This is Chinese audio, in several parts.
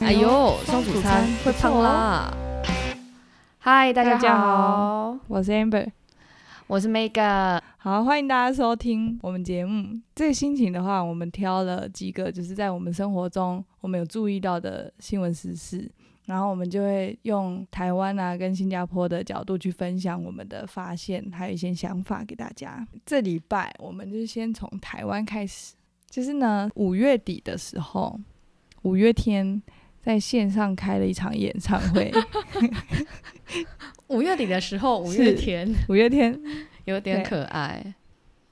哎呦，双主餐会胖啦！嗨，大家好，我是 Amber，我是 Mega，好，欢迎大家收听我们节目。这个心情的话，我们挑了几个，就是在我们生活中我们有注意到的新闻时事，然后我们就会用台湾啊跟新加坡的角度去分享我们的发现，还有一些想法给大家。这礼拜我们就先从台湾开始，就是呢五月底的时候，五月天。在线上开了一场演唱会。五月底的时候，五月天，五月天 有点可爱，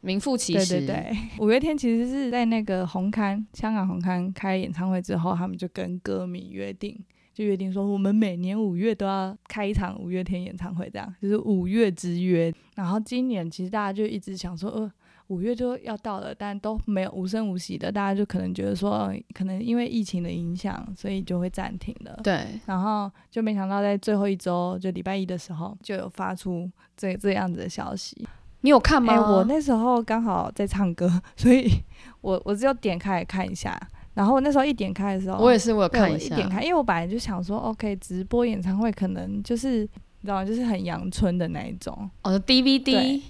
名副其实。对对对，五月天其实是在那个红磡，香港红磡开演唱会之后，他们就跟歌迷约定，就约定说，我们每年五月都要开一场五月天演唱会，这样就是五月之约。然后今年其实大家就一直想说，呃。五月就要到了，但都没有无声无息的，大家就可能觉得说，可能因为疫情的影响，所以就会暂停了。对，然后就没想到在最后一周，就礼拜一的时候，就有发出这这样子的消息。你有看吗？欸，我那时候刚好在唱歌，所以我我只有点开来看一下。然后我那时候一点开的时候，我也是，我有看一下。一点开，因为我本来就想说，OK，直播演唱会可能就是你知道吗？就是很阳春的那一种。哦，DVD。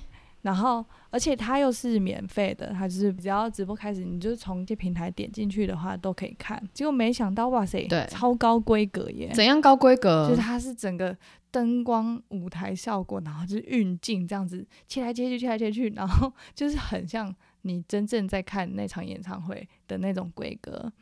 然后，而且它又是免费的，它就是只要直播开始，你就从这平台点进去的话都可以看。结果没想到，哇塞，对，超高规格耶！怎样高规格？就是它是整个灯光、舞台效果，然后就是运镜这样子切来切去、切来切去，然后 就是很像你真正在看那场演唱会的那种规格。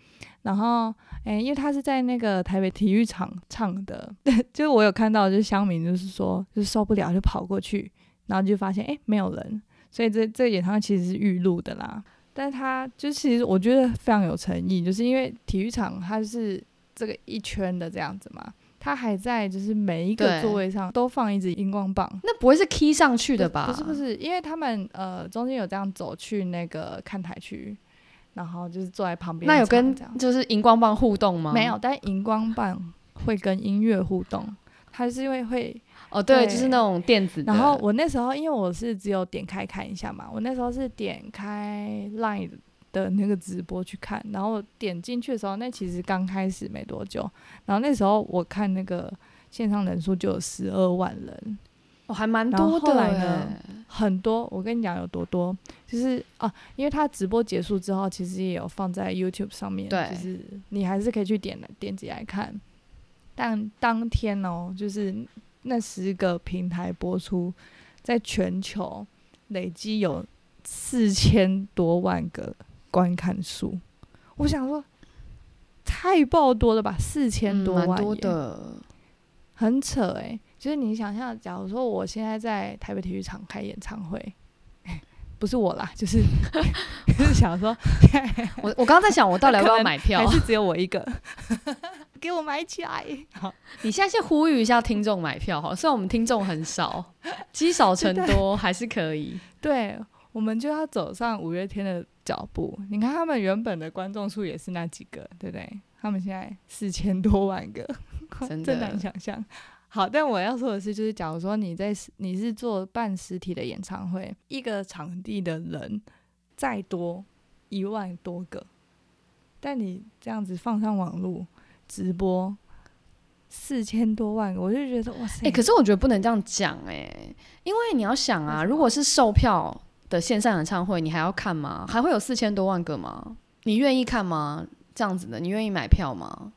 然后，诶，因为他是在那个台北体育场唱的，就是我有看到，就是乡民就是说，就受不了，就跑过去。然后就发现，哎，没有人，所以这这个演唱会其实是预录的啦。但是他就其实我觉得非常有诚意，就是因为体育场它是这个一圈的这样子嘛，它还在就是每一个座位上都放一支荧光棒。那不会是 key 上去的吧？不是不是，因为他们呃中间有这样走去那个看台区，然后就是坐在旁边。那有跟就是荧光棒互动吗？没有，但荧光棒会跟音乐互动，它是因为会。哦，对，对，就是那种电子的。然后我那时候，因为我是只有点开看一下嘛，我那时候是点开 Line 的那个直播去看，然后点进去的时候，那其实刚开始没多久，然后那时候我看那个线上人数就有十二万人，哦，还蛮多的。后来呢，很多，我跟你讲有多多，就是啊，因为他直播结束之后，其实也有放在 YouTube 上面，对，就是你还是可以去点点击来看，但当天哦，就是。那十个平台播出，在全球累积有四千多万个观看数。我想说，太爆多了吧？四千多万，的，很扯诶、欸。就是你想象，假如说我现在在台北体育场开演唱会，不是我啦，就是就是想说，我我刚刚在想，我到底要不要买票？还是只有我一个？给我买起来！好，你现在先呼吁一下听众买票哈，虽然我们听众很少，积少成多还是可以。对，我们就要走上五月天的脚步。你看他们原本的观众数也是那几个，对不对？他们现在四千多万个，真的 难想象。好，但我要说的是，就是假如说你在你是做办实体的演唱会，一个场地的人再多一万多个，但你这样子放上网络。直播四千多万个，我就觉得哇塞！哎、欸，可是我觉得不能这样讲哎，因为你要想啊，如果是售票的线上演唱会，你还要看吗？还会有四千多万个吗？你愿意看吗？这样子的，你愿意买票吗？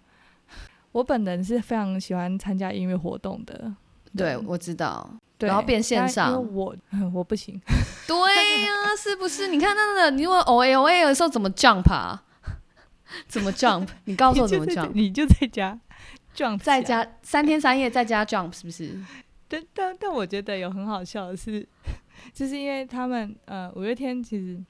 我本人是非常喜欢参加音乐活动的，对，我知道，然后变线上，我 我不行。对呀、啊，是不是？你看那个，你如果 O A O A 的时候怎么 jump 啊？怎么 jump？你告诉我怎么 jump？你就在家 jump，在家三天三夜在家 jump 是不是？但但但我觉得有很好笑的是，就是因为他们呃五月天其实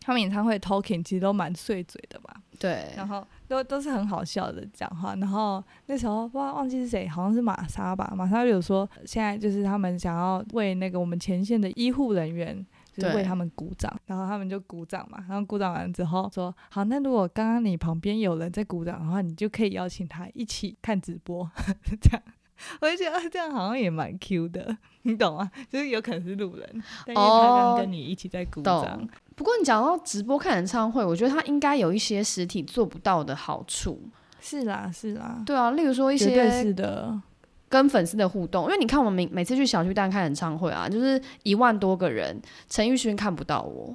他们演唱会 talking 其实都蛮碎嘴的吧？对，然后都都是很好笑的讲话。然后那时候不知道忘记是谁，好像是玛莎吧？玛莎有说现在就是他们想要为那个我们前线的医护人员。就是为他们鼓掌，然后他们就鼓掌嘛，然后鼓掌完之后说：“好，那如果刚刚你旁边有人在鼓掌的话，你就可以邀请他一起看直播。”这样，我就觉得这样好像也蛮 Q 的，你懂吗？就是有可能是路人，但是他刚刚跟你一起在鼓掌。哦，不过你讲到直播看演唱会，我觉得它应该有一些实体做不到的好处。是啦，是啦，对啊，例如说一些是的，跟粉丝的互动，因为你看我们每每次去小巨蛋看演唱会啊，就是一万多个人，陈奕迅看不到我。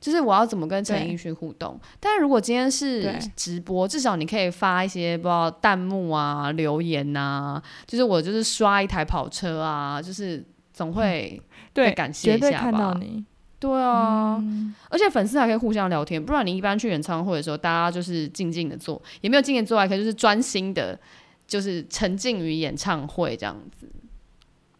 就是我要怎么跟陈奕迅互动？但是如果今天是直播，至少你可以发一些不知道弹幕啊、留言呐、啊。就是我就是刷一台跑车啊，就是总会 对感谢一下吧。绝对看到你。对啊，嗯、而且粉丝还可以互相聊天，不然你一般去演唱会的时候，大家就是静静的坐，也没有静静坐，还可以就是专心的，就是沉浸于演唱会这样子。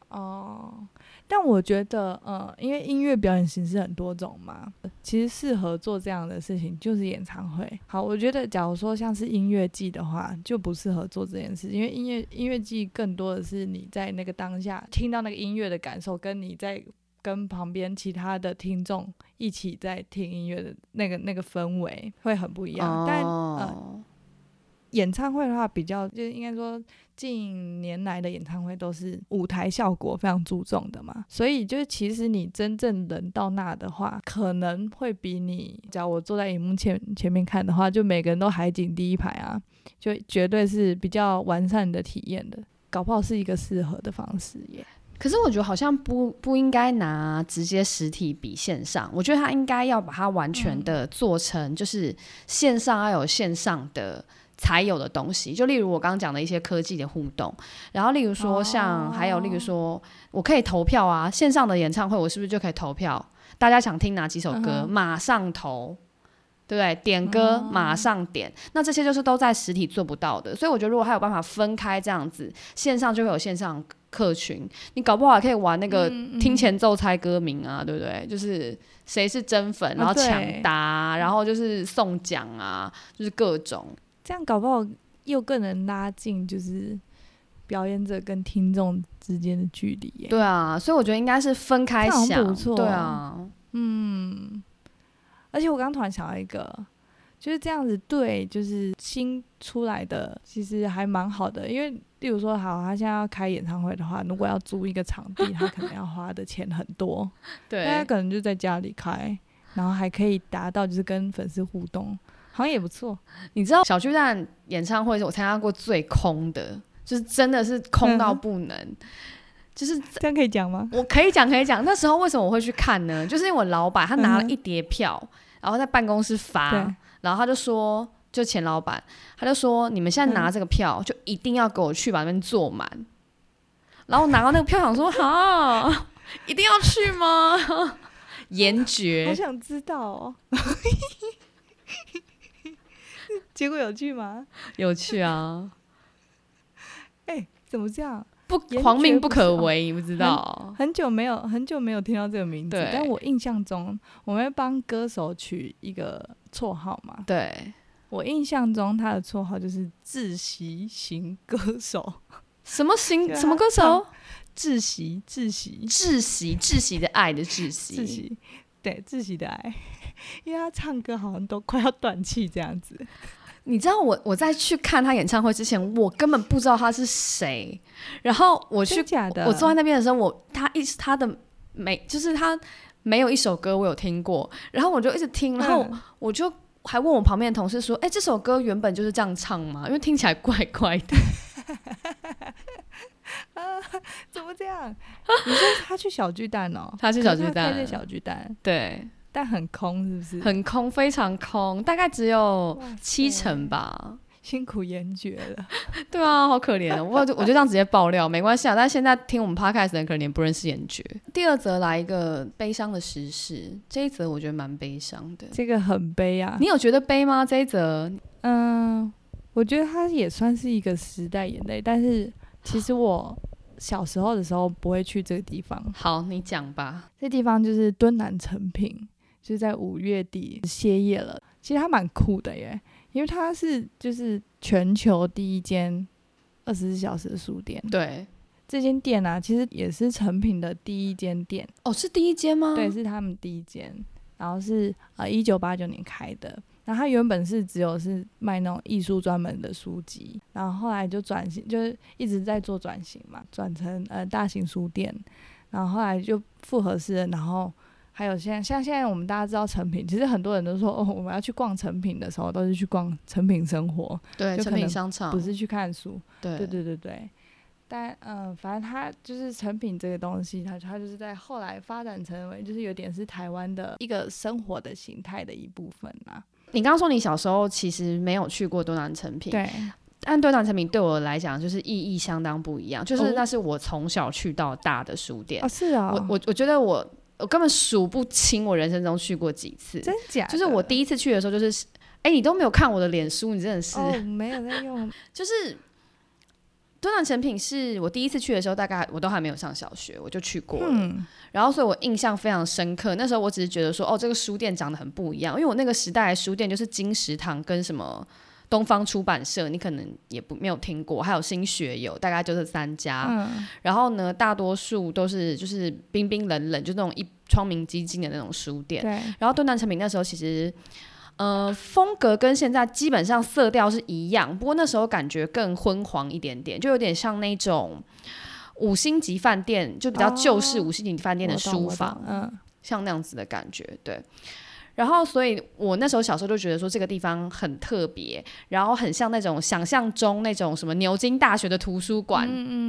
哦。但我觉得，嗯，因为音乐表演形式很多种嘛，其实适合做这样的事情就是演唱会。好，我觉得，假如说像是音乐季的话，就不适合做这件事，因为音乐音乐季更多的是你在那个当下听到那个音乐的感受，跟你在跟旁边其他的听众一起在听音乐的那个那个氛围会很不一样。哦、但呃，演唱会的话，比较就是应该说。近年来的演唱会都是舞台效果非常注重的嘛，所以就是其实你真正人到那的话，可能会比你，假如我坐在荧幕前前面看的话，就每个人都海景第一排啊，就绝对是比较完善的体验的，搞不好是一个适合的方式耶。可是我觉得好像不不应该拿直接实体比线上，我觉得他应该要把它完全的做成，就是线上要有线上的。才有的东西，就例如我刚刚讲的一些科技的互动，然后例如说像还有例如说，我可以投票啊，线上的演唱会我是不是就可以投票？大家想听哪几首歌，马上投，对不对？点歌马上点，那这些就是都在实体做不到的，所以我觉得如果还有办法分开这样子，线上就会有线上客群，你搞不好还可以玩那个听前奏猜歌名啊，对不对？就是谁是真粉，然后抢答，然后就是送奖啊，就是各种。这样搞不好又更能拉近，就是表演者跟听众之间的距离。对啊，所以我觉得应该是分开想，不错。对啊，嗯。而且我刚突然想到一个，就是这样子，对，就是新出来的其实还蛮好的，因为例如说，好，他现在要开演唱会的话，如果要租一个场地，他可能要花的钱很多。对，他可能就在家里开，然后还可以达到就是跟粉丝互动。好像也不错，你知道小巨蛋演唱会是我参加过最空的，就是真的是空到不能，嗯、就是这样可以讲吗？我可以讲，可以讲。那时候为什么我会去看呢？就是因为我老板他拿了一叠票，嗯、然后在办公室发，然后他就说，就钱老板他就说，你们现在拿这个票，就一定要给我去把那边坐满。嗯、然后拿到那个票，想说，哈，一定要去吗？严爵，好想知道哦。结果有去吗？有去啊！哎、欸，怎么这样？不，皇命不可违，你不知道？很久没有，很久没有听到这个名字。对但我印象中，我们会帮歌手取一个绰号嘛？对，我印象中他的绰号就是“窒息型歌手 ”。什么型？什么歌手？窒息，窒息，窒息，窒息的爱的窒息，窒息，对，窒息的爱。因为他唱歌好像都快要断气这样子。你知道我我在去看他演唱会之前，我根本不知道他是谁。然后我去，我坐在那边的时候，我他一直他的每就是他没有一首歌我有听过。然后我就一直听，然后我就还问我旁边的同事说：“哎、嗯，这首歌原本就是这样唱吗？因为听起来怪怪的。”啊，怎么这样？你说他去小巨蛋哦？他去小巨蛋，在小巨蛋，对。但很空，是不是？很空，非常空，大概只有七成吧。辛苦严爵了。对啊，好可怜。我就我就这样直接爆料，没关系啊。但现在听我们 podcast 的人可能也不认识严爵。第二则来一个悲伤的时事，这一则我觉得蛮悲伤的。这个很悲啊。你有觉得悲吗？这一则？嗯，我觉得它也算是一个时代眼泪。但是其实我小时候的时候不会去这个地方。好，你讲吧。这地方就是敦南成品。就是在五月底歇业了，其实它蛮酷的耶，因为它是就是全球第一间二十四小时的书店。对，这间店啊，其实也是诚品的第一间店。哦，是第一间吗？对，是他们第一间。然后是呃一九八九年开的。然后它原本是只有是卖那种艺术专门的书籍，然后后来就转型，就是一直在做转型嘛，转成呃大型书店。然后后来就复合式的，然后。还有现在像现在我们大家知道成品，其实很多人都说哦，我们要去逛成品的时候，都是去逛成品生活，对，成品商场，不是去看书。对，对，对，对，对。但嗯、呃，反正它就是成品这个东西，它它就是在后来发展成为，就是有点是台湾的一个生活的形态的一部分啦。你刚刚说你小时候其实没有去过多南成品，对，但多南成品对我来讲就是意义相当不一样，就是那是我从小去到大的书店。哦，是啊、哦，我我我觉得我我根本数不清我人生中去过几次，真假？就是我第一次去的时候，就是哎，你都没有看我的脸书，你真的是哦，没有在用，就是。敦南成品是我第一次去的时候，大概我都还没有上小学，我就去过了。嗯、然后，所以我印象非常深刻。那时候我只是觉得说，哦，这个书店长得很不一样，因为我那个时代的书店就是金石堂跟什么东方出版社，你可能也不没有听过，还有新学友，大概就是三家。嗯、然后呢，大多数都是就是冰冰冷冷，就那种一窗明几净的那种书店。对。然后敦南诚品那时候其实。呃，风格跟现在基本上色调是一样，不过那时候感觉更昏黄一点点，就有点像那种五星级饭店，就比较旧式五星级饭店的书房，嗯，像那样子的感觉，对。然后，所以我那时候小时候就觉得说这个地方很特别，然后很像那种想象中那种什么牛津大学的图书馆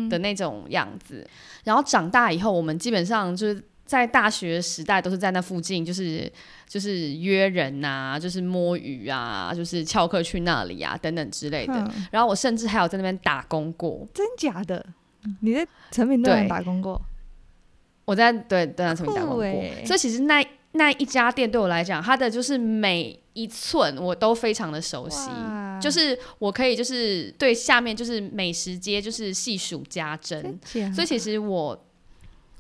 的那种样子。嗯嗯。然后长大以后，我们基本上就是。在大学时代都是在那附近，就是就是约人呐、啊，就是摸鱼啊，就是翘课去那里啊，等等之类的。嗯、然后我甚至还有在那边打工过，真假的？你在成品那边打工过？我在对对啊，成品打工过。欸、所以其实那那一家店对我来讲，它的就是每一寸我都非常的熟悉，就是我可以就是对下面就是美食街就是细数家珍。所以其实我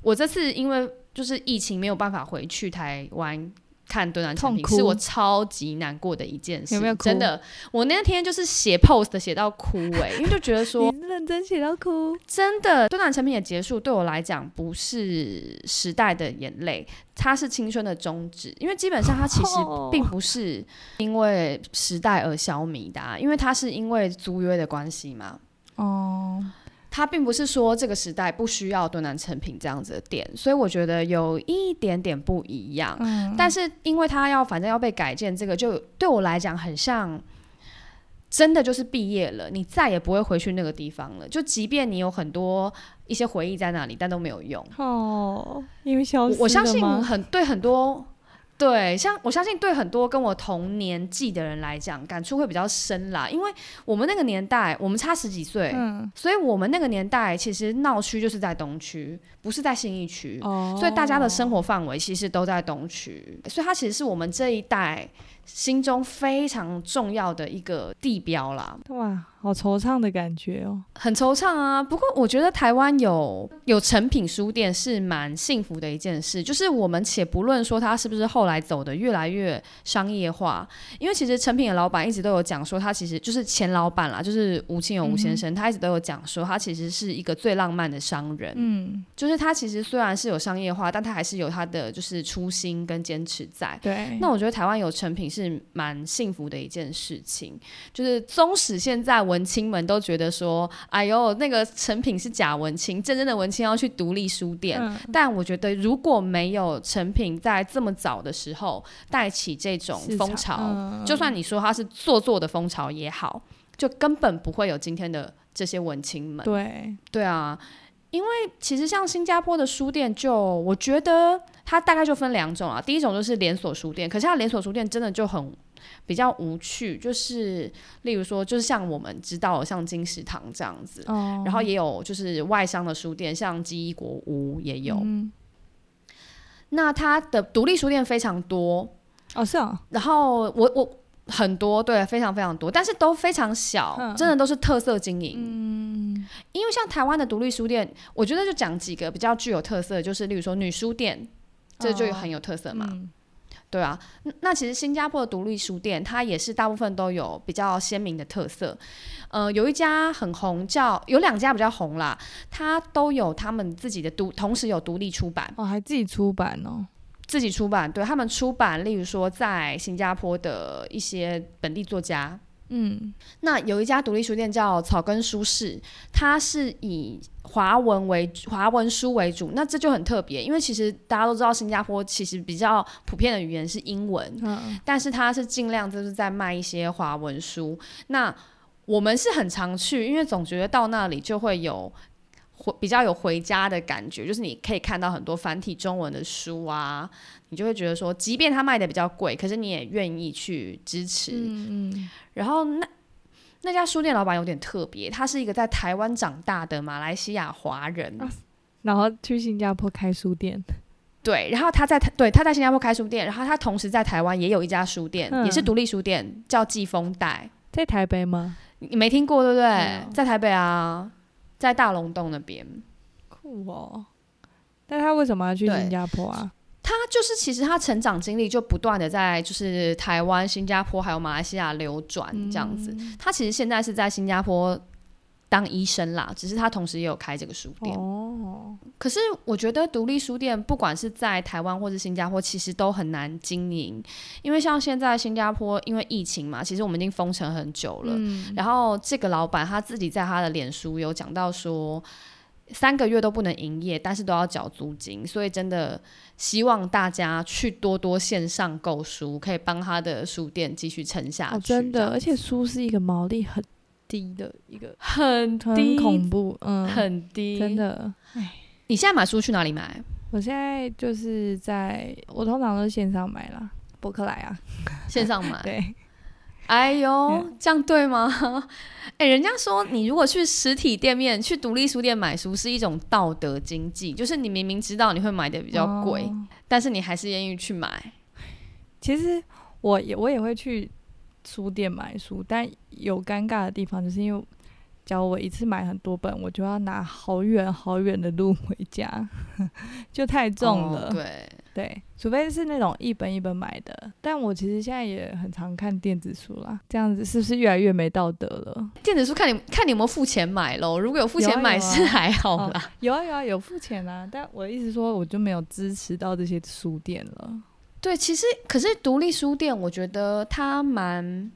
我这次因为。就是疫情没有办法回去台湾看敦南诚品，是我超级难过的一件事。有没有哭？真的，我那天就是写 post 写到哭哎、欸，因为就觉得说认真写到哭。真的，敦南诚品也结束对我来讲不是时代的眼泪，它是青春的终止。因为基本上它其实并不是因为时代而消弭的、啊，因为它是因为租约的关系嘛。哦。它并不是说这个时代不需要敦南成品这样子的店，所以我觉得有一点点不一样。嗯，但是因为它要反正要被改建，这个就对我来讲很像，真的就是毕业了，你再也不会回去那个地方了。就即便你有很多一些回忆在那里，但都没有用。哦，因为消失？我相信很对很多。对，像我相信对很多跟我同年纪的人来讲，感触会比较深啦。因为我们那个年代，我们差十几岁，嗯，所以我们那个年代其实闹区就是在东区，不是在信义区，哦，所以大家的生活范围其实都在东区，所以它其实是我们这一代心中非常重要的一个地标啦。哇。好惆怅的感觉哦，很惆怅啊。不过我觉得台湾有有成品书店是蛮幸福的一件事。就是我们且不论说它是不是后来走的越来越商业化，因为其实成品的老板一直都有讲说，他其实就是前老板啦，就是吴清勇吴先生，嗯、他一直都有讲说，他其实是一个最浪漫的商人。嗯，就是他其实虽然是有商业化，但他还是有他的就是初心跟坚持在。对，那我觉得台湾有成品是蛮幸福的一件事情。就是纵使现在。文青们都觉得说：“哎呦，那个成品是假文青，真正的文青要去独立书店。嗯”但我觉得，如果没有成品在这么早的时候带起这种风潮，嗯、就算你说它是做作的风潮也好，就根本不会有今天的这些文青们。对，对啊，因为其实像新加坡的书店就，就我觉得它大概就分两种啊。第一种就是连锁书店，可是它连锁书店真的就很。比较无趣，就是例如说，就是像我们知道像金石堂这样子，哦、然后也有就是外商的书店，像基一国屋也有。嗯、那它的独立书店非常多哦，是啊。然后我我很多对，非常非常多，但是都非常小，嗯、真的都是特色经营。嗯，因为像台湾的独立书店，我觉得就讲几个比较具有特色，就是例如说女书店，这就很有特色嘛。哦嗯对啊，那其实新加坡的独立书店，它也是大部分都有比较鲜明的特色。呃，有一家很红叫，叫有两家比较红啦，它都有他们自己的独，同时有独立出版哦，还自己出版哦，自己出版。对，他们出版，例如说在新加坡的一些本地作家，嗯，那有一家独立书店叫草根书室，它是以华文为华文书为主，那这就很特别，因为其实大家都知道新加坡其实比较普遍的语言是英文，嗯，但是它是尽量就是在卖一些华文书。那我们是很常去，因为总觉得到那里就会有回比较有回家的感觉，就是你可以看到很多繁体中文的书啊，你就会觉得说，即便它卖的比较贵，可是你也愿意去支持。嗯嗯，然后那。那家书店老板有点特别，他是一个在台湾长大的马来西亚华人，啊，然后去新加坡开书店。对，然后他在台，对，他在新加坡开书店，然后他同时在台湾也有一家书店，嗯、也是独立书店，叫季风带，在台北吗？你没听过对不对？嗯、在台北啊，在大龙洞那边。酷哦！但他为什么要去新加坡啊？他就是，其实他成长经历就不断的在就是台湾、新加坡还有马来西亚流转这样子。嗯、他其实现在是在新加坡当医生啦，只是他同时也有开这个书店。哦。可是我觉得独立书店不管是在台湾或是新加坡，其实都很难经营，因为像现在新加坡因为疫情嘛，其实我们已经封城很久了。嗯、然后这个老板他自己在他的脸书有讲到说。三个月都不能营业，但是都要缴租金，所以真的希望大家去多多线上购书，可以帮他的书店继续撑下去。哦，真的，而且书是一个毛利很低的一个，很低，很恐怖，嗯，很低，真的。哎，你现在买书去哪里买？我现在就是在，我通常都是线上买啦，博客来啊，线上买。对。哎呦，这样对吗？哎，人家说你如果去实体店面、去独立书店买书是一种道德经济，就是你明明知道你会买的比较贵，哦、但是你还是愿意去买。其实我也我也会去书店买书，但有尴尬的地方，就是因为假如我一次买很多本，我就要拿好远好远的路回家，就太重了。哦、对。对，除非是那种一本一本买的，但我其实现在也很常看电子书啦。这样子是不是越来越没道德了？电子书看你看你有没有付钱买喽？如果有付钱买是还好啦。有 啊有啊，有啊，有付钱啊。但我的意思说，我就没有支持到这些书店了。对，其实可是独立书店，我觉得它蛮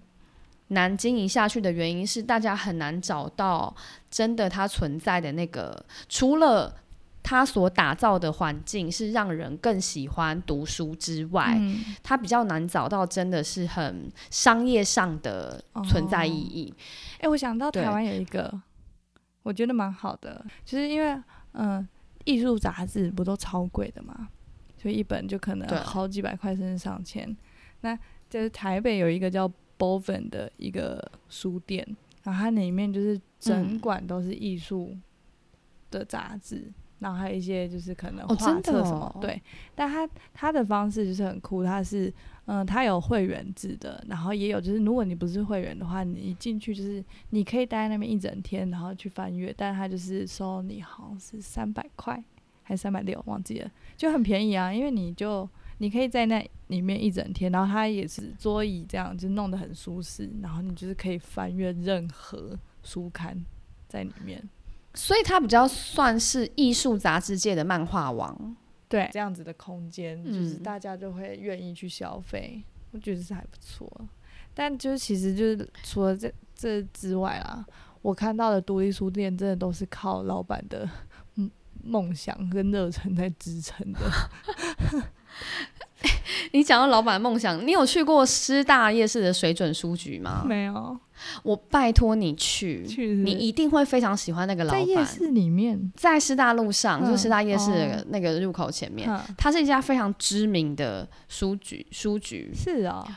难经营下去的原因是，大家很难找到真的它存在的那个，除了。它所打造的环境是让人更喜欢读书之外，嗯、他比较难找到真的是很商业上的存在意义。哎、哦欸，我想到台湾有一个，我觉得蛮好的，就是因为嗯，艺术杂志不都超贵的嘛，所以一本就可能好几百块甚至上千。那就是台北有一个叫 Boven 的一个书店，然后它里面就是整馆都是艺术的杂志。嗯然后还有一些就是可能画册什么，哦哦、对，但他他的方式就是很酷，他是嗯，他有会员制的，然后也有就是如果你不是会员的话，你一进去就是你可以待在那边一整天，然后去翻阅，但他就是收你好像是三百块还是三百六，忘记了，就很便宜啊，因为你就你可以在那里面一整天，然后它也是桌椅这样就弄得很舒适，然后你就是可以翻阅任何书刊在里面。所以它比较算是艺术杂志界的漫画王，对，这样子的空间，就是大家就会愿意去消费，嗯、我觉得是还不错。但就是其实就是除了这这之外啊，我看到的独立书店真的都是靠老板的梦想跟热忱在支撑的。你讲到老板梦想，你有去过师大夜市的水准书局吗？没有，我拜托你去，去你一定会非常喜欢那个老板。在夜市里面，在师大路上，嗯、就是师大夜市的那个入口前面，嗯、它是一家非常知名的书局。书局是啊、哦，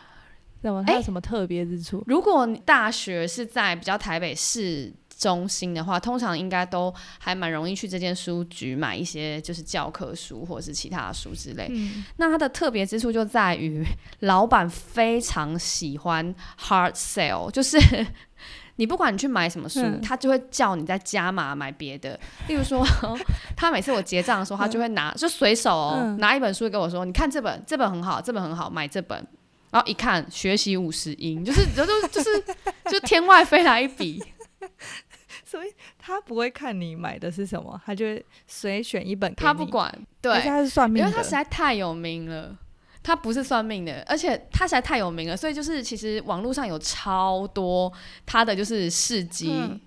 怎么？它有什么特别之处？如果你大学是在比较台北市。中心的话，通常应该都还蛮容易去这间书局买一些就是教科书或者是其他的书之类。嗯、那它的特别之处就在于，老板非常喜欢 hard sale，就是 你不管你去买什么书，嗯、他就会叫你再加码买别的。例如说，他每次我结账的时候，他就会拿就随手、拿一本书跟我说：“你看这本，这本很好，这本很好，买这本。”然后一看，学习五十音，就是就就就是就天外飞来一笔。所以他不会看你买的是什么，他就会随选一本。他不管，对，他是算命的，因为他实在太有名了。他不是算命的，而且他实在太有名了，所以就是其实网络上有超多他的就是事迹。嗯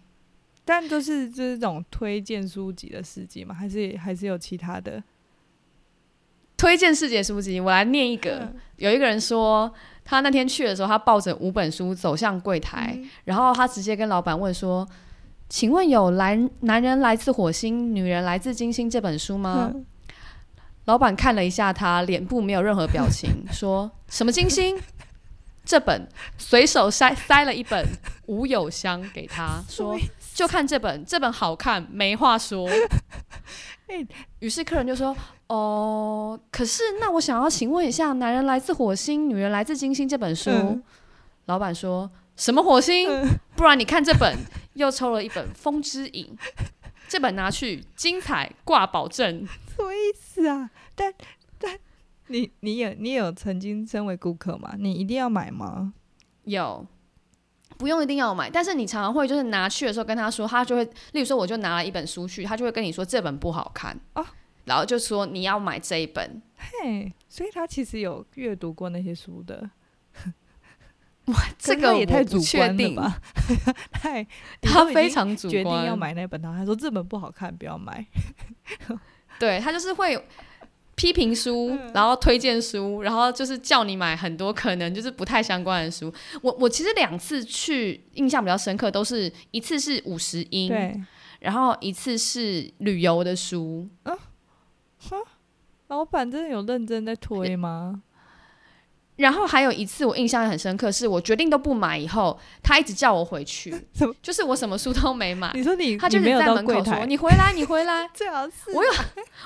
但都是这种推荐书籍的事迹吗？还是还是有其他的推荐世界书籍？我来念一个。嗯、有一个人说，他那天去的时候，他抱着五本书走向柜台，嗯、然后他直接跟老板问说：“请问有来男人来自火星，女人来自金星这本书吗？”嗯、老板看了一下他，脸部没有任何表情，说什么金星？这本随手塞塞了一本《吴有香》给他，说。就看这本，这本好看，没话说。于是客人就说：“哦，可是那我想要请问一下，《男人来自火星，女人来自金星》这本书。嗯”老板说什么火星？嗯、不然你看这本，又抽了一本《风之影》，这本拿去精彩挂保证。什么意思啊？但但你你有你有曾经身为顾客吗？你一定要买吗？有。不用一定要买，但是你常常会就是拿去的时候跟他说，他就会，例如说我就拿了一本书去，他就会跟你说这本不好看哦，然后就说你要买这一本，嘿，所以他其实有阅读过那些书的，哇，这个也太主观了吧，太，他非常主观，决定要买那本，然后他说这本不好看，不要买，对他就是会。批评书，然后推荐书，然后就是叫你买很多可能就是不太相关的书。我我其实两次去印象比较深刻，都是一次是五十音，对，然后一次是旅游的书。嗯，哼，老板真的有认真在推吗？然后还有一次我印象也很深刻，是我决定都不买以后，他一直叫我回去，就是我什么书都没买。你说你，他就是在门口说：“你回来，你回来。”最好是我有，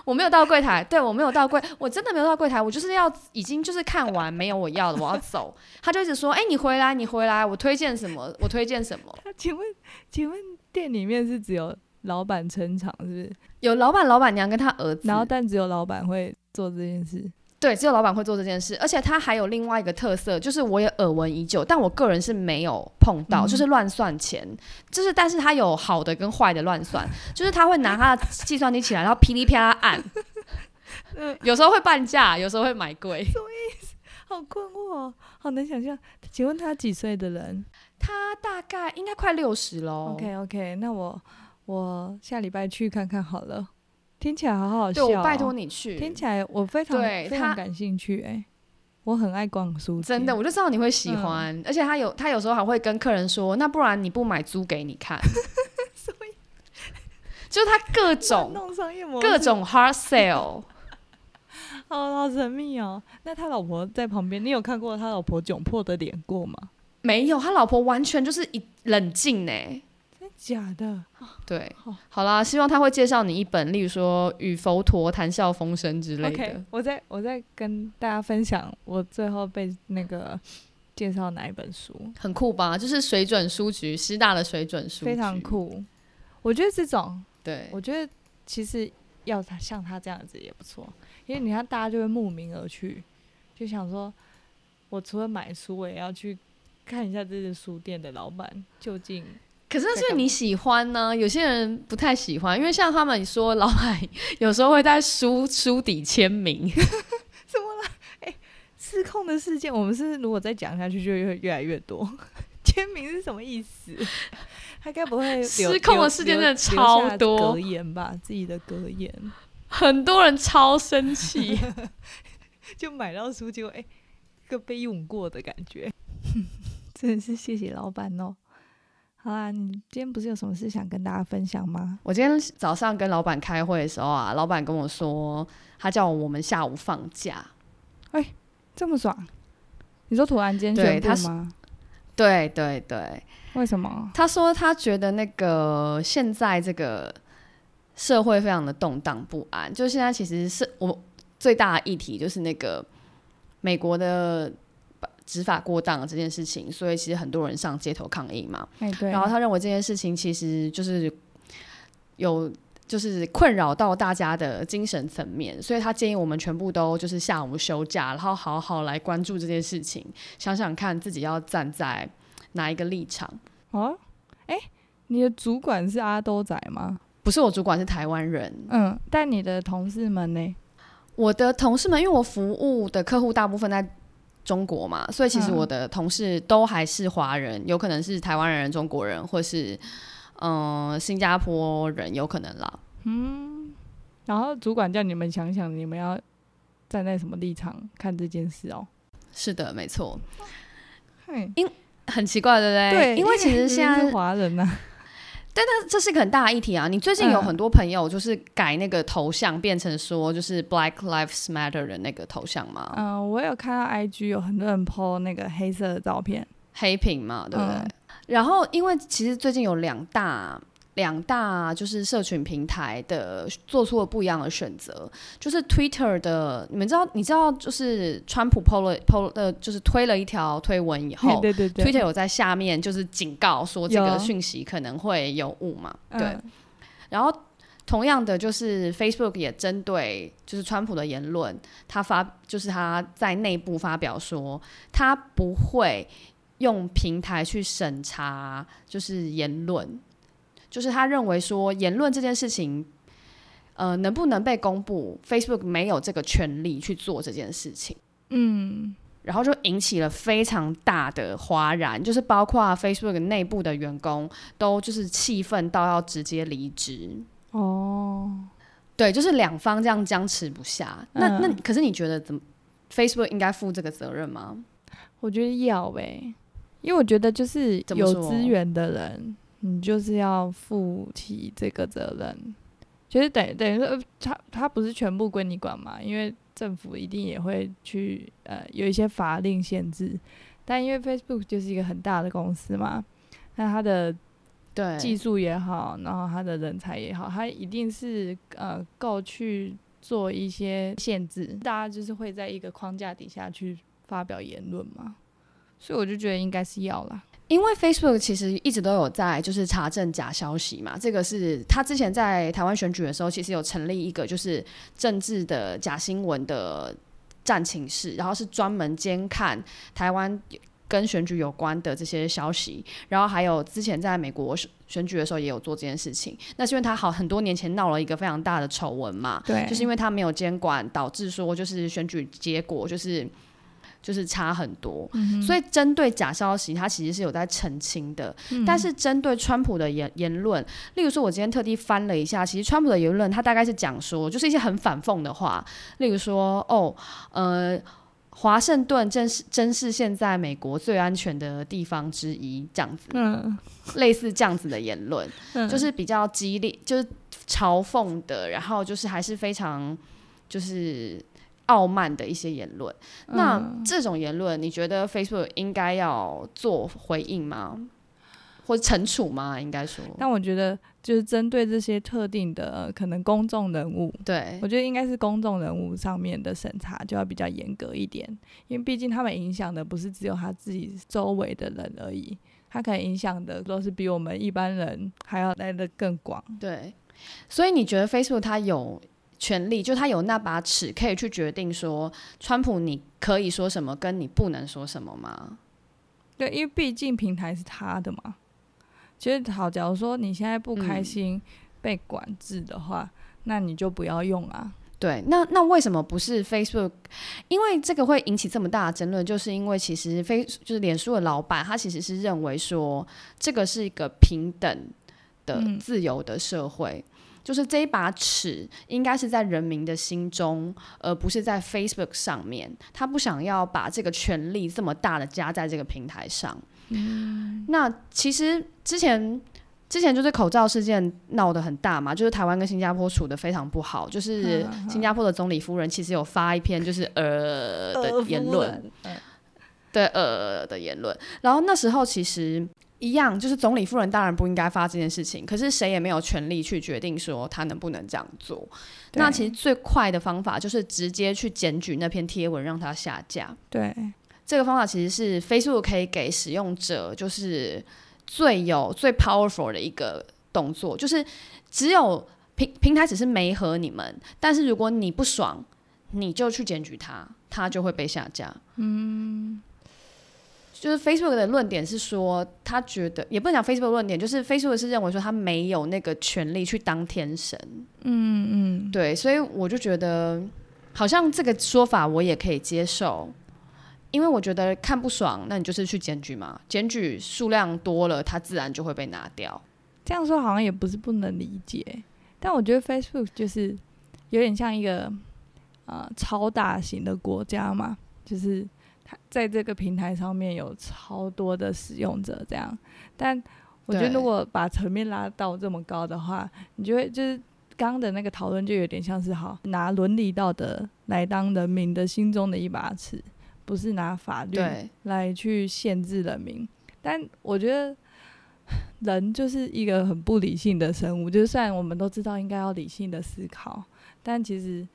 我没有到柜台，对我没有到柜，我真的没有到柜台，我就是要已经就是看完没有我要的，我要走。他就一直说：“哎、欸，你回来，你回来，我推荐什么？我推荐什么？” 请问，请问店里面是只有老板撑场，是不是？有老板、老板娘跟他儿子，然后但只有老板会做这件事。对，只有老板会做这件事，而且他还有另外一个特色，就是我也耳闻已久，但我个人是没有碰到，嗯、就是乱算钱，就是但是他有好的跟坏的乱算，就是他会拿他的计算机起来，然后噼里啪啦按，有时候会半价，有时候会买贵，什么意思？好困惑，好难想象。请问他几岁的人？他大概应该快六十喽。OK OK，那我我下礼拜去看看好了。听起来好好笑，对，我拜托你去。听起来我非常非常感兴趣，哎，我很爱逛书，真的，我就知道你会喜欢。而且他有，他有时候还会跟客人说：“那不然你不买租给你看。”所以，就是他各种各种 hard sale，好好神秘哦。那他老婆在旁边，你有看过他老婆窘迫的脸过吗？没有，他老婆完全就是一冷静呢。假的，对，好，啦，希望他会介绍你一本，例如说《与佛陀谈笑风生》之类的。Okay, 我再我再跟大家分享，我最后被那个介绍哪一本书，很酷吧？就是水准书局，师大的水准书局，非常酷。我觉得这种，对，我觉得其实要他像他这样子也不错，因为你看大家就会慕名而去，就想说，我除了买书，我也要去看一下这些书店的老板究竟。可是是你喜欢呢？有些人不太喜欢，因为像他们说，老板有时候会在书书底签名，怎么了？哎、欸，失控的事件，我们是如果再讲下去，就会越来越多。签名是什么意思？他该不会失控的事件真的超多格言吧？自己的格言，很多人超生气，就买到书就哎，一个被用过的感觉，真的是谢谢老板哦。好啊，你今天不是有什么事想跟大家分享吗？我今天早上跟老板开会的时候啊，老板跟我说，他叫我们下午放假。哎、欸，这么爽？你说突然间宣布吗？对对对。为什么？他说他觉得那个现在这个社会非常的动荡不安，就现在其实是我最大的议题就是那个美国的。执法过当的这件事情，所以其实很多人上街头抗议嘛。欸、对。然后他认为这件事情其实就是有就是困扰到大家的精神层面，所以他建议我们全部都就是下午休假，然后好好来关注这件事情，想想看自己要站在哪一个立场。哦，哎、欸，你的主管是阿兜仔吗？不是，我主管是台湾人。嗯，但你的同事们呢？我的同事们，因为我服务的客户大部分在中国嘛，所以其实我的同事都还是华人，嗯、有可能是台湾人、中国人，或是嗯、呃、新加坡人，有可能啦。嗯，然后主管叫你们想想，你们要站在什么立场看这件事哦？是的，没错。嘿，因很奇怪，对不对？对，因为其实现在是华人呢、啊。但它这是一个很大的议题啊！你最近有很多朋友就是改那个头像，变成说就是 Black Lives Matter 的那个头像吗？嗯、呃，我有看到 IG 有很多人 po 那个黑色的照片，黑屏嘛，对不对？嗯、然后因为其实最近有两大。两大就是社群平台的做出了不一样的选择，就是 Twitter 的，你们知道，你知道，就是川普 PO 了 PO 的，就是推了一条推文以后，对对对，Twitter 有在下面就是警告说这个讯息可能会有误嘛，对。嗯、然后同样的，就是 Facebook 也针对就是川普的言论，他发就是他在内部发表说，他不会用平台去审查就是言论。就是他认为说言论这件事情，呃，能不能被公布，Facebook 没有这个权利去做这件事情。嗯，然后就引起了非常大的哗然，就是包括 Facebook 内部的员工都就是气愤到要直接离职。哦，对，就是两方这样僵持不下。那、嗯、那可是你觉得怎么 Facebook 应该负这个责任吗？我觉得要呗，因为我觉得就是有资源的人。你就是要负起这个责任，其实等于等于说，他他不是全部归你管嘛，因为政府一定也会去呃有一些法令限制，但因为 Facebook 就是一个很大的公司嘛，那它的对。技术也好，然后它的人才也好，它一定是呃够去做一些限制，大家就是会在一个框架底下去发表言论嘛，所以我就觉得应该是要啦。因为 Facebook 其实一直都有在就是查证假消息嘛，这个是他之前在台湾选举的时候，其实有成立一个就是政治的假新闻的战情室，然后是专门监看台湾跟选举有关的这些消息，然后还有之前在美国选举的时候也有做这件事情。那是因为他好很多年前闹了一个非常大的丑闻嘛，对，就是因为他没有监管，导致说就是选举结果就是。就是差很多，嗯、所以针对假消息，他其实是有在澄清的。嗯、但是针对川普的言言论，例如说，我今天特地翻了一下，其实川普的言论，他大概是讲说，就是一些很反讽的话，例如说，哦，呃，华盛顿正是真是现在美国最安全的地方之一，这样子，嗯，类似这样子的言论，嗯、就是比较激烈，就是嘲讽的，然后就是还是非常，就是。傲慢的一些言论，那这种言论，你觉得 Facebook 应该要做回应吗？或者惩处吗？应该说，但我觉得就是针对这些特定的可能公众人物，对，我觉得应该是公众人物上面的审查就要比较严格一点，因为毕竟他们影响的不是只有他自己周围的人而已，他可能影响的都是比我们一般人还要来的更广。对，所以你觉得 Facebook 它有？权力，就他有那把尺，可以去决定说，川普你可以说什么，跟你不能说什么吗？对，因为毕竟平台是他的嘛。其实好，假如说你现在不开心被管制的话，嗯、那你就不要用啊。对，那那为什么不是 Facebook？因为这个会引起这么大的争论，就是因为其实 Face 就是脸书的老板，他其实是认为说，这个是一个平等的、自由的社会。嗯就是这一把尺应该是在人民的心中，而不是在 Facebook 上面。他不想要把这个权力这么大的加在这个平台上。嗯，那其实之前之前就是口罩事件闹得很大嘛，就是台湾跟新加坡处得非常不好。就是新加坡的总理夫人其实有发一篇就是呃的言论，对呃的言论。然后那时候其实。一样，就是总理夫人当然不应该发这件事情，可是谁也没有权利去决定说他能不能这样做。那其实最快的方法就是直接去检举那篇贴文，让它下架。对，这个方法其实是 Facebook 可以给使用者就是最有最 powerful 的一个动作，就是只有平平台只是没和你们，但是如果你不爽，你就去检举他，他就会被下架。嗯。就是 Facebook 的论点是说，他觉得也不能讲 Facebook 论点，就是 Facebook 是认为说他没有那个权利去当天神。嗯嗯，对，所以我就觉得好像这个说法我也可以接受，因为我觉得看不爽，那你就是去检举嘛，检举数量多了，它自然就会被拿掉。这样说好像也不是不能理解，但我觉得 Facebook 就是有点像一个呃超大型的国家嘛，就是它在这个平台上面有超多的使用者这样，但我觉得如果把层面拉到这么高的话，你就会就是。刚刚的那个讨论就有点像是好拿伦理道德来当人民的心中的一把尺，不是拿法律来去限制人民。但我觉得人就是一个很不理性的生物，就是虽然我们都知道应该要理性的思考，但其实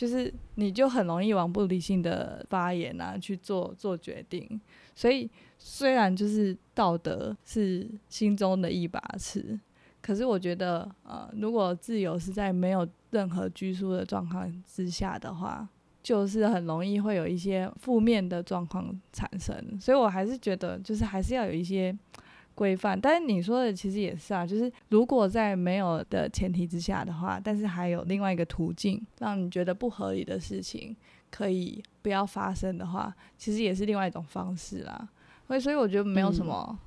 就是你就很容易往不理性的发言啊去做做决定。所以虽然就是道德是心中的一把尺。可是我觉得，呃，如果自由是在没有任何拘束的状况之下的话，就是很容易会有一些负面的状况产生。所以我还是觉得，就是还是要有一些规范。但是你说的其实也是啊，就是如果在没有的前提之下的话，但是还有另外一个途径，让你觉得不合理的事情可以不要发生的话，其实也是另外一种方式啦。所以，所以我觉得没有什么。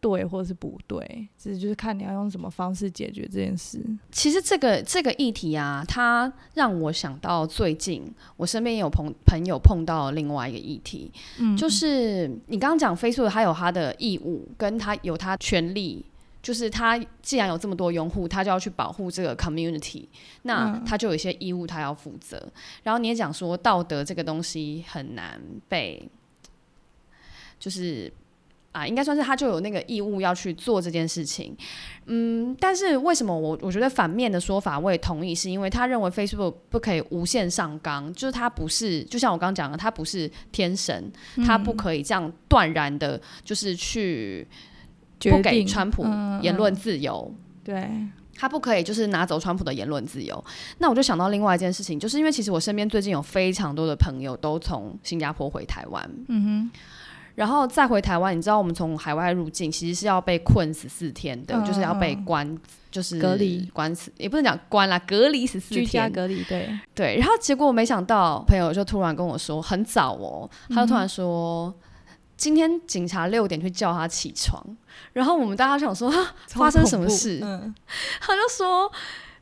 对，或者是不对，其实就是看你要用什么方式解决这件事。其实这个这个议题啊，它让我想到最近我身边有朋朋友碰到另外一个议题，嗯，就是你刚刚讲 Facebook，它有它的义务，跟它有它权利，就是他既然有这么多用户，他就要去保护这个 community，那他就有一些义务，他要负责。嗯。然后你也讲说，道德这个东西很难被，就是。啊，应该算是他就有那个义务要去做这件事情，嗯，但是为什么我我觉得反面的说法我也同意，是因为他认为 Facebook 不可以无限上纲，就是他不是，就像我刚刚讲的，他不是天神，他不可以这样断然的，就是去不给川普言论自由，对，他不可以就是拿走川普的言论自由。那我就想到另外一件事情，就是因为其实我身边最近有非常多的朋友都从新加坡回台湾，嗯哼。然后再回台湾，你知道我们从海外入境其实是要被困十四天的，嗯，就是要被关，就是隔离关死，也不能讲关啦，隔离十四天，居家隔离，对对。然后结果我没想到，朋友就突然跟我说，很早哦，他就突然说，嗯，今天警察六点去叫他起床，然后我们大家想说，发生什么事？嗯，他就说。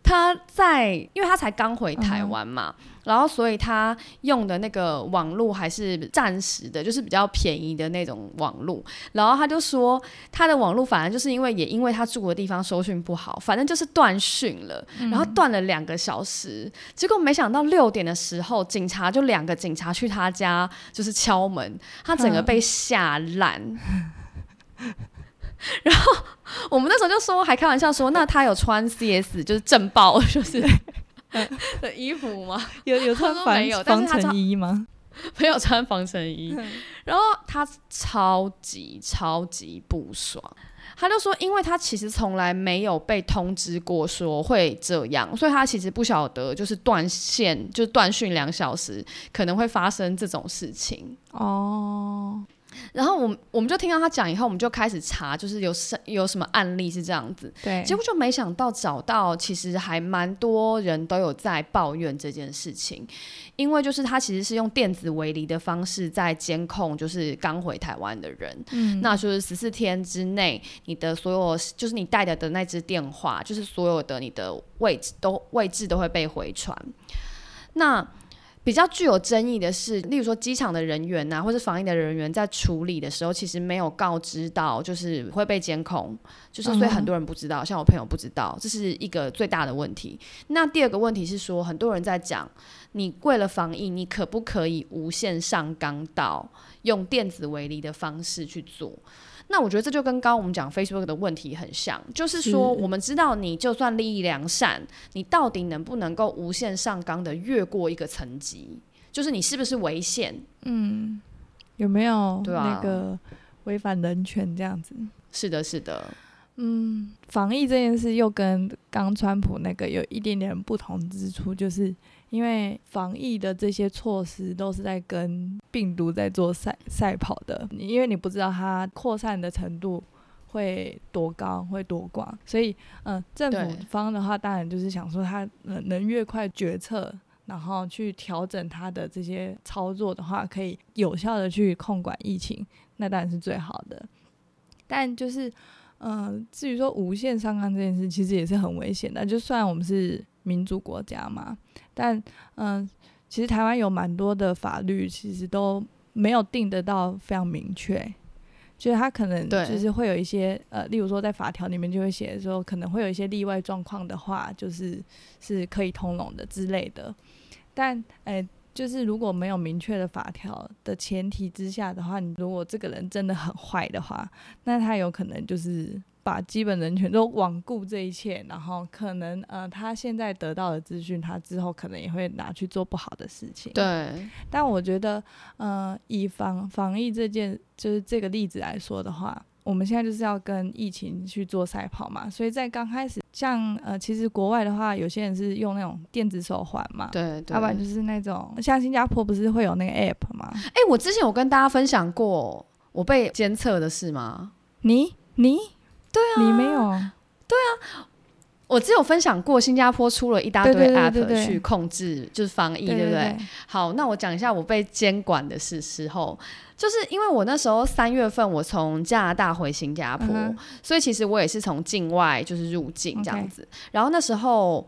他在，因为他才刚回台湾嘛，嗯，然后所以他用的那个网络还是暂时的，就是比较便宜的那种网络。然后他就说，他的网络反正就是因为也因为他住的地方收讯不好，反正就是断讯了，然后断了两个小时。嗯，结果没想到六点的时候，警察就两个警察去他家，就是敲门，他整个被吓烂。嗯 然后我们那时候就说，还开玩笑说，那他有穿 CS 就是震爆就是 的衣服吗？有有穿防防尘衣吗？没有穿防尘衣。然后他超级超级不爽，他就说，因为他其实从来没有被通知过说会这样，所以他其实不晓得就是断线就断讯两小时可能会发生这种事情哦。然后我们我们就听到他讲以后，我们就开始查，就是有什有什么案例是这样子。对，结果就没想到找到，其实还蛮多人都有在抱怨这件事情，因为就是他其实是用电子围篱的方式在监控，就是刚回台湾的人。嗯，那就是十四天之内，你的所有就是你带的的那只电话，就是所有的你的位置都位置都会被回传。那比较具有争议的是，例如说机场的人员呐、啊，或是防疫的人员在处理的时候，其实没有告知到，就是会被监控，就是所以很多人不知道，像我朋友不知道，这是一个最大的问题。那第二个问题是说，很多人在讲，你为了防疫，你可不可以无限上纲到用电子围篱的方式去做？那我觉得这就跟刚刚我们讲 Facebook 的问题很像，就是说我们知道你就算利益良善，你到底能不能够无限上纲的越过一个层级？就是你是不是违宪？嗯，有没有那个违反人权这样子？是的，是的。嗯，防疫这件事又跟刚川普那个有一点点不同之处，就是。因为防疫的这些措施都是在跟病毒在做赛赛跑的，因为你不知道它扩散的程度会多高，会多广，所以嗯，政府方的话当然就是想说它能能越快决策，然后去调整它的这些操作的话，可以有效的去控管疫情，那当然是最好的。但就是，嗯、至于说无限上纲这件事，其实也是很危险的。就算我们是民主国家嘛，但嗯、呃，其实台湾有蛮多的法律，其实都没有定得到非常明确。就是他可能就是会有一些呃，例如说在法条里面就会写说，可能会有一些例外状况的话，就是是可以通融的之类的。但诶、欸，就是如果没有明确的法条的前提之下的话，你如果这个人真的很坏的话，那他有可能就是。把基本人权都罔顾这一切，然后可能呃，他现在得到的资讯，他之后可能也会拿去做不好的事情。对。但我觉得，呃，以防防疫这件就是这个例子来说的话，我们现在就是要跟疫情去做赛跑嘛。所以在刚开始，像呃，其实国外的话，有些人是用那种电子手环嘛，对，对。要不然就是那种像新加坡不是会有那个 app 吗？哎、欸，我之前有跟大家分享过我被监测的事吗？你你？对啊，你没有？对啊，我只有分享过新加坡出了一大堆 app 去控制，就是防疫，对不对？好，那我讲一下我被监管的事时候，就是因为我那时候三月份我从加拿大回新加坡，嗯，所以其实我也是从境外就是入境这样子。然后那时候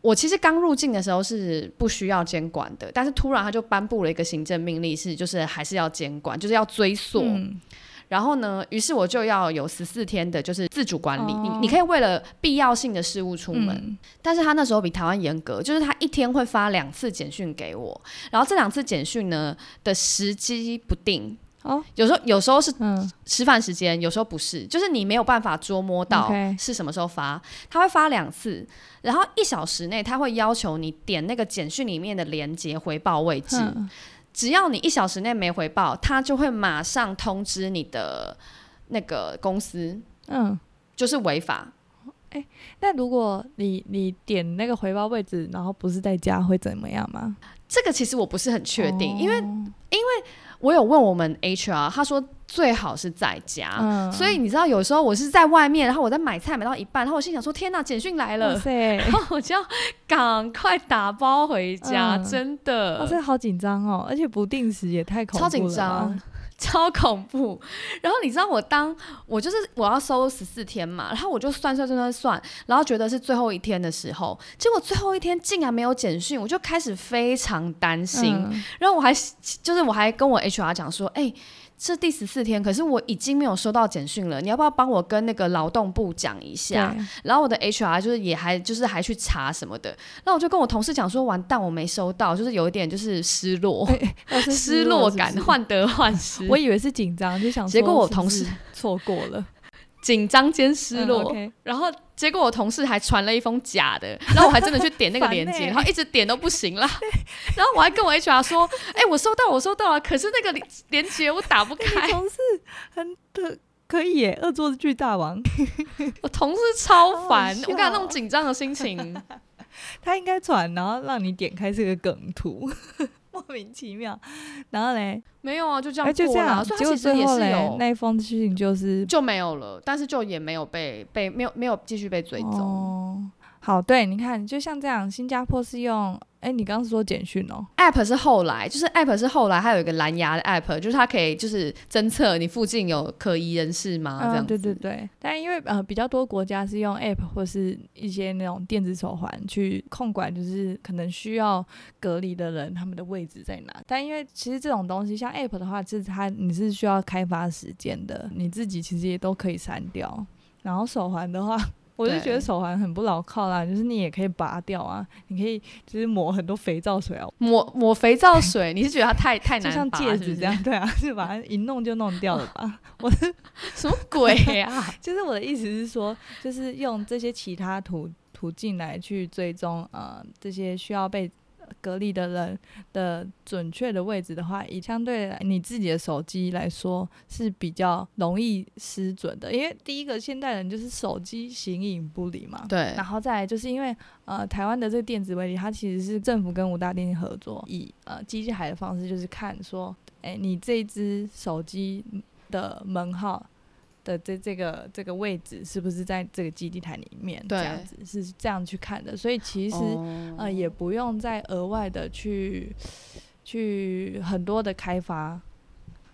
我其实刚入境的时候是不需要监管的，但是突然他就颁布了一个行政命令，是就是还是要监管，就是要追溯。嗯然后呢，于是我就要有十四天的，就是自主管理。哦、你你可以为了必要性的事物出门，嗯，但是他那时候比台湾严格，就是他一天会发两次简讯给我，然后这两次简讯呢的时机不定。哦，有时候有时候是吃饭时间，嗯，有时候不是，就是你没有办法捉摸到是什么时候发。他会发两次，然后一小时内他会要求你点那个简讯里面的连接回报位置。嗯只要你一小时内没回报，他就会马上通知你的那个公司，嗯，就是违法。哎、欸，那如果你你点那个回报位置，然后不是在家，会怎么样吗？这个其实我不是很确定，哦、因为因为我有问我们 HR，他说。最好是在家，嗯，所以你知道有时候我是在外面，然后我在买菜买到一半，然后我心想说：“天哪，简讯来了！”然后我就要赶快打包回家，嗯、真的，哇，这好紧张哦，而且不定时也太恐怖了，超紧张，超恐怖。然后你知道我当我就是我要收十四天嘛，然后我就算算算算算，然后觉得是最后一天的时候，结果最后一天竟然没有简讯，我就开始非常担心。嗯、然后我还就是我还跟我 HR 讲说：“哎、欸。”是第十四天，可是我已经没有收到简讯了。你要不要帮我跟那个劳动部讲一下？然后我的 HR 就是也还就是还去查什么的。那我就跟我同事讲说，完蛋，我没收到，就是有一点就是失落，失落感，患得患失。我以为是紧张，就想结果我同事 错过了。紧张兼失落、嗯 okay，然后结果我同事还传了一封假的，然后我还真的去点那个链接、欸，然后一直点都不行了，然后我还跟我 HR 说：“哎、欸，我收到，我收到了，可是那个链接我打不开。欸”同事很的可以耶，恶作剧大王。我同事超烦，我看那种紧张的心情，他应该传，然后让你点开这个梗图。莫名其妙，然后嘞，没有啊，就这样就这样，所以其实也是有那一封信，就是就没有了，但是就也没有被被没有没有继续被追踪。哦好，对，你看，就像这样，新加坡是用，哎，你刚刚是说简讯哦，App 是后来，就是 App 是后来，还有一个蓝牙的 App，就是它可以就是侦测你附近有可疑人士吗？这样对对对。但因为呃比较多国家是用 App 或是一些那种电子手环去控管，就是可能需要隔离的人他们的位置在哪。但因为其实这种东西像 App 的话，就是它你是需要开发时间的，你自己其实也都可以删掉。然后手环的话。我就觉得手环很不牢靠啦，就是你也可以拔掉啊，你可以就是抹很多肥皂水啊，抹抹肥皂水，你是觉得它太太难拔，就像戒指这样，对啊，就把它 一弄就弄掉了吧？我是 什么鬼啊？就是我的意思是说，就是用这些其他途途径来去追踪呃这些需要被。隔离的人的准确的位置的话，以相对你自己的手机来说是比较容易失准的，因为第一个现代人就是手机形影不离嘛。对。然后再来就是因为呃台湾的这个电子围篱，它其实是政府跟五大电信合作，以呃机器海的方式，就是看说，哎，你这只手机的门号的这这个这个位置是不是在这个基地台里面？这样子是这样去看的，所以其实、哦、呃也不用再额外的去去很多的开发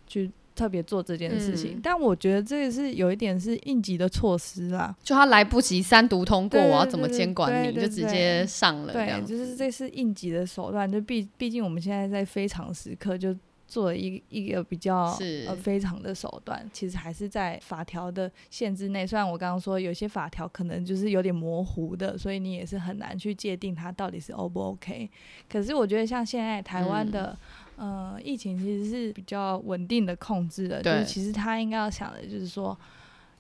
去。特别做这件事情，嗯，但我觉得这个是有一点是应急的措施啦，就他来不及三读通过，我要怎么监管你，就直接上了。对，就是这是应急的手段，就毕毕竟我们现在在非常时刻，就做了一一个比较呃非常的手段，其实还是在法条的限制内。虽然我刚刚说有些法条可能就是有点模糊的，所以你也是很难去界定它到底是 O 不 OK。可是我觉得像现在台湾的。嗯呃，疫情其实是比较稳定的控制的，就是其实他应该要想的就是说，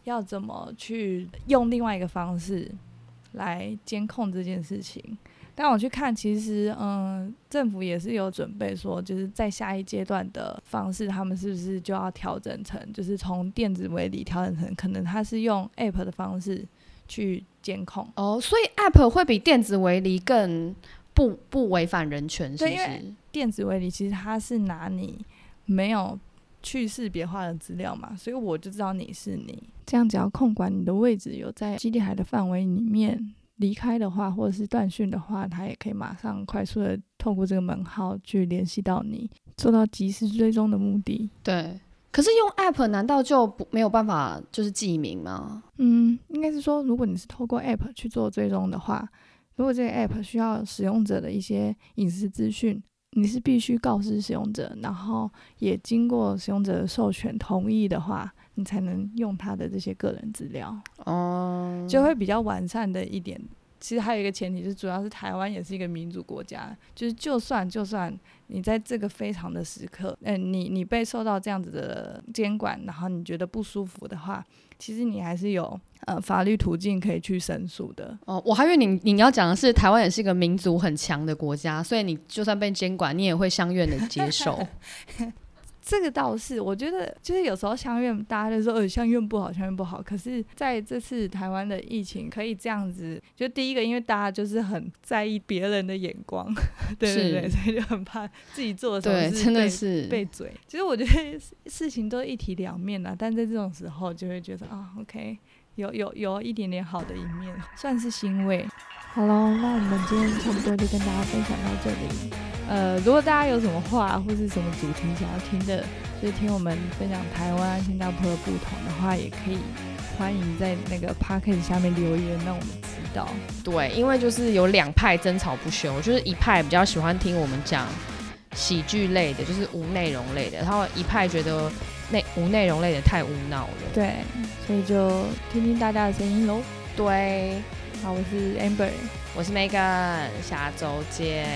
要怎么去用另外一个方式来监控这件事情。但我去看，其实嗯、呃，政府也是有准备说，就是在下一阶段的方式，他们是不是就要调整成，就是从电子围篱调整成，可能他是用 App 的方式去监控。哦，所以 App 会比电子围篱更。不不违反人权，是不是？对，因为电子围篱其实它是拿你没有去识别化的资料嘛，所以我就知道你是你。这样只要控管你的位置有在基地海的范围里面离开的话，或者是断讯的话，他也可以马上快速的透过这个门号去联系到你，做到及时追踪的目的。对，可是用 App 难道就不没有办法就是记名吗？嗯，应该是说，如果你是透过 App 去做追踪的话。如果这个 app 需要使用者的一些隐私资讯，你是必须告知使用者，然后也经过使用者的授权同意的话，你才能用他的这些个人资料。哦，就会比较完善的一点。其实还有一个前提是，主要是台湾也是一个民主国家，就是就算就算你在这个非常的时刻，嗯、呃，你你被受到这样子的监管，然后你觉得不舒服的话，其实你还是有呃法律途径可以去申诉的。哦，我还以为你你要讲的是台湾也是一个民族很强的国家，所以你就算被监管，你也会相愿的接受。这个倒是，我觉得就是有时候相愿，大家就说呃相愿不好，相愿不好。可是在这次台湾的疫情，可以这样子，就第一个，因为大家就是很在意别人的眼光，对对对，所以就很怕自己做的时候是真的是被嘴。其实我觉得事情都一体两面的，但在这种时候就会觉得啊，OK，有有有一点点好的一面，算是欣慰。好喽，那我们今天差不多就跟大家分享到这里。呃，如果大家有什么话或是什么主题想要听的，就是听我们分享台湾、新加坡的不同的话，也可以欢迎在那个 podcast 下面留言，让我们知道。对，因为就是有两派争吵不休，就是一派比较喜欢听我们讲喜剧类的，就是无内容类的，然后一派觉得内无内容类的太无脑了。对，所以就听听大家的声音喽。对。好，我是 Amber，我是 Megan，下周见。